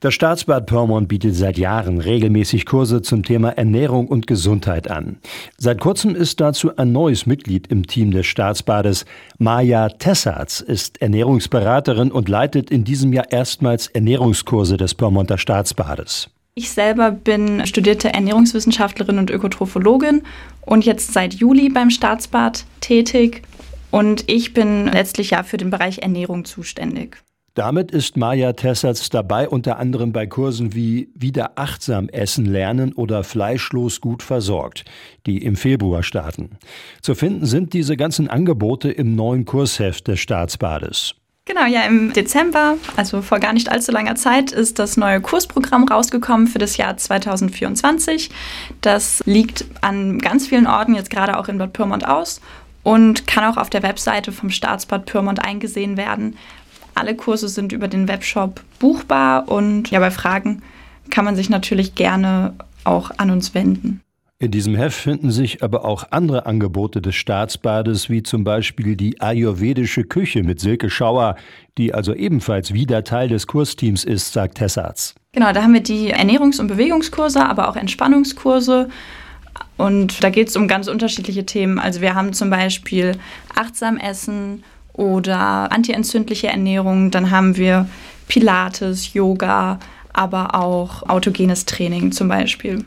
Das Staatsbad Pyrmont bietet seit Jahren regelmäßig Kurse zum Thema Ernährung und Gesundheit an. Seit kurzem ist dazu ein neues Mitglied im Team des Staatsbades. Maja Tessarz ist Ernährungsberaterin und leitet in diesem Jahr erstmals Ernährungskurse des Pyrmonter Staatsbades. Ich selber bin studierte Ernährungswissenschaftlerin und Ökotrophologin und jetzt seit Juli beim Staatsbad tätig. Und ich bin letztlich ja für den Bereich Ernährung zuständig. Damit ist Maja Tessatz dabei, unter anderem bei Kursen wie Wieder achtsam essen lernen oder Fleischlos gut versorgt, die im Februar starten. Zu finden sind diese ganzen Angebote im neuen Kursheft des Staatsbades. Genau, ja, im Dezember, also vor gar nicht allzu langer Zeit, ist das neue Kursprogramm rausgekommen für das Jahr 2024. Das liegt an ganz vielen Orten, jetzt gerade auch in Bad Pyrmont aus und kann auch auf der Webseite vom Staatsbad Pyrmont eingesehen werden. Alle Kurse sind über den Webshop buchbar und ja, bei Fragen kann man sich natürlich gerne auch an uns wenden. In diesem Heft finden sich aber auch andere Angebote des Staatsbades, wie zum Beispiel die ayurvedische Küche mit Silke Schauer, die also ebenfalls wieder Teil des Kursteams ist, sagt Tessarz. Genau, da haben wir die Ernährungs- und Bewegungskurse, aber auch Entspannungskurse. Und da geht es um ganz unterschiedliche Themen. Also wir haben zum Beispiel achtsam Essen oder antientzündliche Ernährung. Dann haben wir Pilates, Yoga, aber auch autogenes Training zum Beispiel.